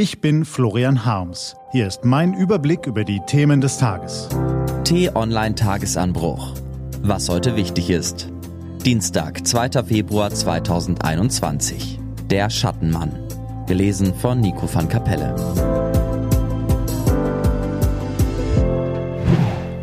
Ich bin Florian Harms. Hier ist mein Überblick über die Themen des Tages. T-Online Tagesanbruch. Was heute wichtig ist. Dienstag, 2. Februar 2021. Der Schattenmann. Gelesen von Nico van Kapelle.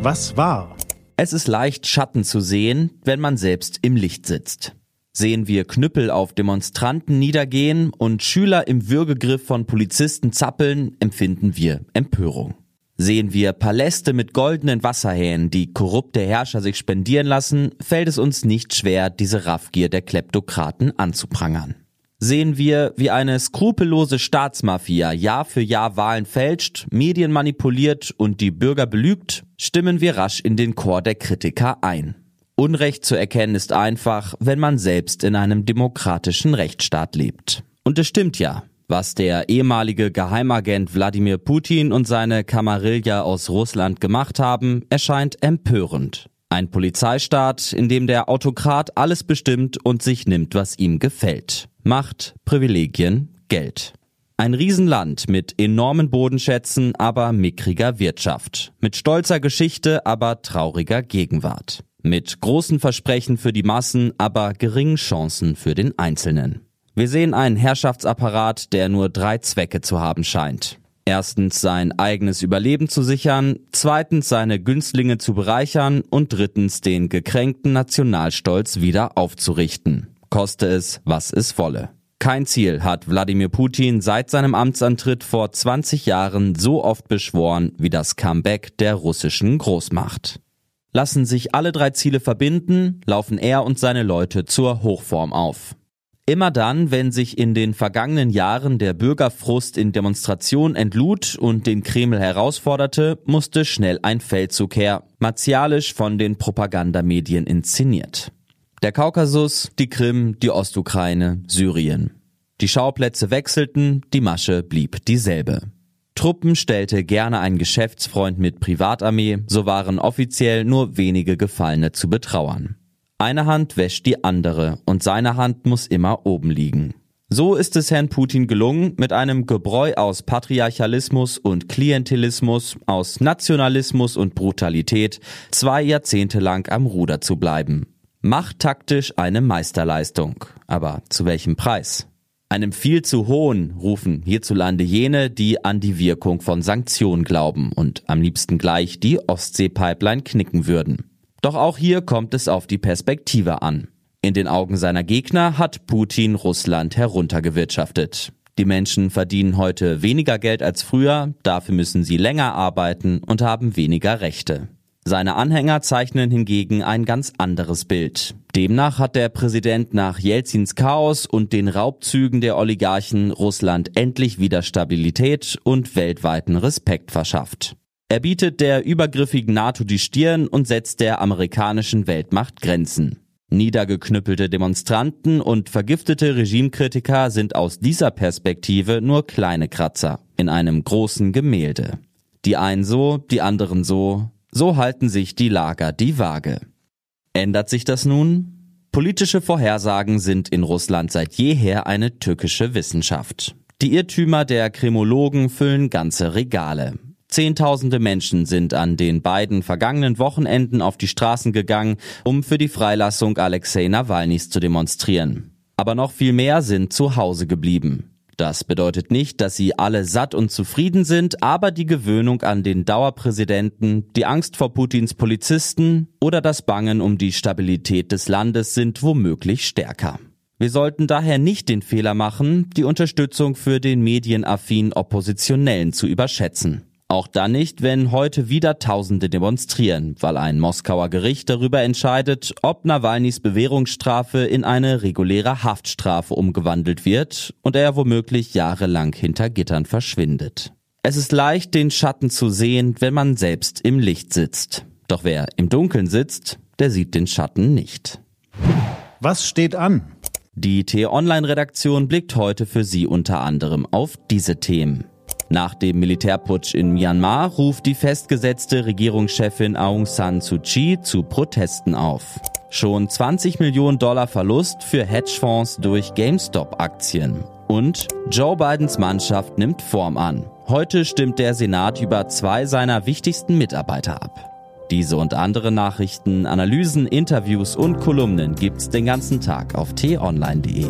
Was war? Es ist leicht, Schatten zu sehen, wenn man selbst im Licht sitzt sehen wir Knüppel auf Demonstranten niedergehen und Schüler im Würgegriff von Polizisten zappeln, empfinden wir Empörung. Sehen wir Paläste mit goldenen Wasserhähnen, die korrupte Herrscher sich spendieren lassen, fällt es uns nicht schwer, diese Raffgier der Kleptokraten anzuprangern. Sehen wir, wie eine skrupellose Staatsmafia Jahr für Jahr Wahlen fälscht, Medien manipuliert und die Bürger belügt, stimmen wir rasch in den Chor der Kritiker ein. Unrecht zu erkennen ist einfach, wenn man selbst in einem demokratischen Rechtsstaat lebt. Und es stimmt ja. Was der ehemalige Geheimagent Wladimir Putin und seine Kamarilla aus Russland gemacht haben, erscheint empörend. Ein Polizeistaat, in dem der Autokrat alles bestimmt und sich nimmt, was ihm gefällt. Macht, Privilegien, Geld. Ein Riesenland mit enormen Bodenschätzen, aber mickriger Wirtschaft. Mit stolzer Geschichte, aber trauriger Gegenwart. Mit großen Versprechen für die Massen, aber geringen Chancen für den Einzelnen. Wir sehen einen Herrschaftsapparat, der nur drei Zwecke zu haben scheint. Erstens sein eigenes Überleben zu sichern, zweitens seine Günstlinge zu bereichern und drittens den gekränkten Nationalstolz wieder aufzurichten. Koste es, was es wolle. Kein Ziel hat Wladimir Putin seit seinem Amtsantritt vor 20 Jahren so oft beschworen wie das Comeback der russischen Großmacht. Lassen sich alle drei Ziele verbinden, laufen er und seine Leute zur Hochform auf. Immer dann, wenn sich in den vergangenen Jahren der Bürgerfrust in Demonstrationen entlud und den Kreml herausforderte, musste schnell ein Feldzug her, martialisch von den Propagandamedien inszeniert. Der Kaukasus, die Krim, die Ostukraine, Syrien. Die Schauplätze wechselten, die Masche blieb dieselbe. Truppen stellte gerne ein Geschäftsfreund mit Privatarmee, so waren offiziell nur wenige Gefallene zu betrauern. Eine Hand wäscht die andere und seine Hand muss immer oben liegen. So ist es Herrn Putin gelungen, mit einem Gebräu aus Patriarchalismus und Klientelismus, aus Nationalismus und Brutalität zwei Jahrzehnte lang am Ruder zu bleiben. Macht taktisch eine Meisterleistung. Aber zu welchem Preis? Einem viel zu hohen rufen hierzulande jene, die an die Wirkung von Sanktionen glauben und am liebsten gleich die Ostsee-Pipeline knicken würden. Doch auch hier kommt es auf die Perspektive an. In den Augen seiner Gegner hat Putin Russland heruntergewirtschaftet. Die Menschen verdienen heute weniger Geld als früher, dafür müssen sie länger arbeiten und haben weniger Rechte. Seine Anhänger zeichnen hingegen ein ganz anderes Bild. Demnach hat der Präsident nach Jelzins Chaos und den Raubzügen der Oligarchen Russland endlich wieder Stabilität und weltweiten Respekt verschafft. Er bietet der übergriffigen NATO die Stirn und setzt der amerikanischen Weltmacht Grenzen. Niedergeknüppelte Demonstranten und vergiftete Regimekritiker sind aus dieser Perspektive nur kleine Kratzer in einem großen Gemälde. Die einen so, die anderen so, so halten sich die Lager die Waage. Ändert sich das nun? Politische Vorhersagen sind in Russland seit jeher eine tückische Wissenschaft. Die Irrtümer der Kremologen füllen ganze Regale. Zehntausende Menschen sind an den beiden vergangenen Wochenenden auf die Straßen gegangen, um für die Freilassung Alexei Nawalnys zu demonstrieren. Aber noch viel mehr sind zu Hause geblieben. Das bedeutet nicht, dass sie alle satt und zufrieden sind, aber die Gewöhnung an den Dauerpräsidenten, die Angst vor Putins Polizisten oder das Bangen um die Stabilität des Landes sind womöglich stärker. Wir sollten daher nicht den Fehler machen, die Unterstützung für den medienaffinen Oppositionellen zu überschätzen. Auch dann nicht, wenn heute wieder Tausende demonstrieren, weil ein Moskauer Gericht darüber entscheidet, ob Nawalnys Bewährungsstrafe in eine reguläre Haftstrafe umgewandelt wird und er womöglich jahrelang hinter Gittern verschwindet. Es ist leicht, den Schatten zu sehen, wenn man selbst im Licht sitzt. Doch wer im Dunkeln sitzt, der sieht den Schatten nicht. Was steht an? Die T-Online-Redaktion blickt heute für Sie unter anderem auf diese Themen. Nach dem Militärputsch in Myanmar ruft die festgesetzte Regierungschefin Aung San Suu Kyi zu Protesten auf. Schon 20 Millionen Dollar Verlust für Hedgefonds durch GameStop-Aktien. Und Joe Bidens Mannschaft nimmt Form an. Heute stimmt der Senat über zwei seiner wichtigsten Mitarbeiter ab. Diese und andere Nachrichten, Analysen, Interviews und Kolumnen gibt's den ganzen Tag auf t-online.de.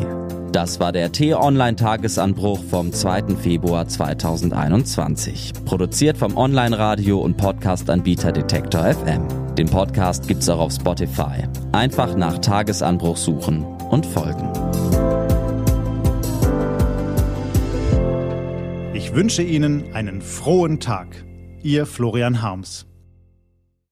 Das war der T-Online-Tagesanbruch vom 2. Februar 2021. Produziert vom Online-Radio- und Podcast-Anbieter Detektor FM. Den Podcast gibt's auch auf Spotify. Einfach nach Tagesanbruch suchen und folgen. Ich wünsche Ihnen einen frohen Tag. Ihr Florian Harms.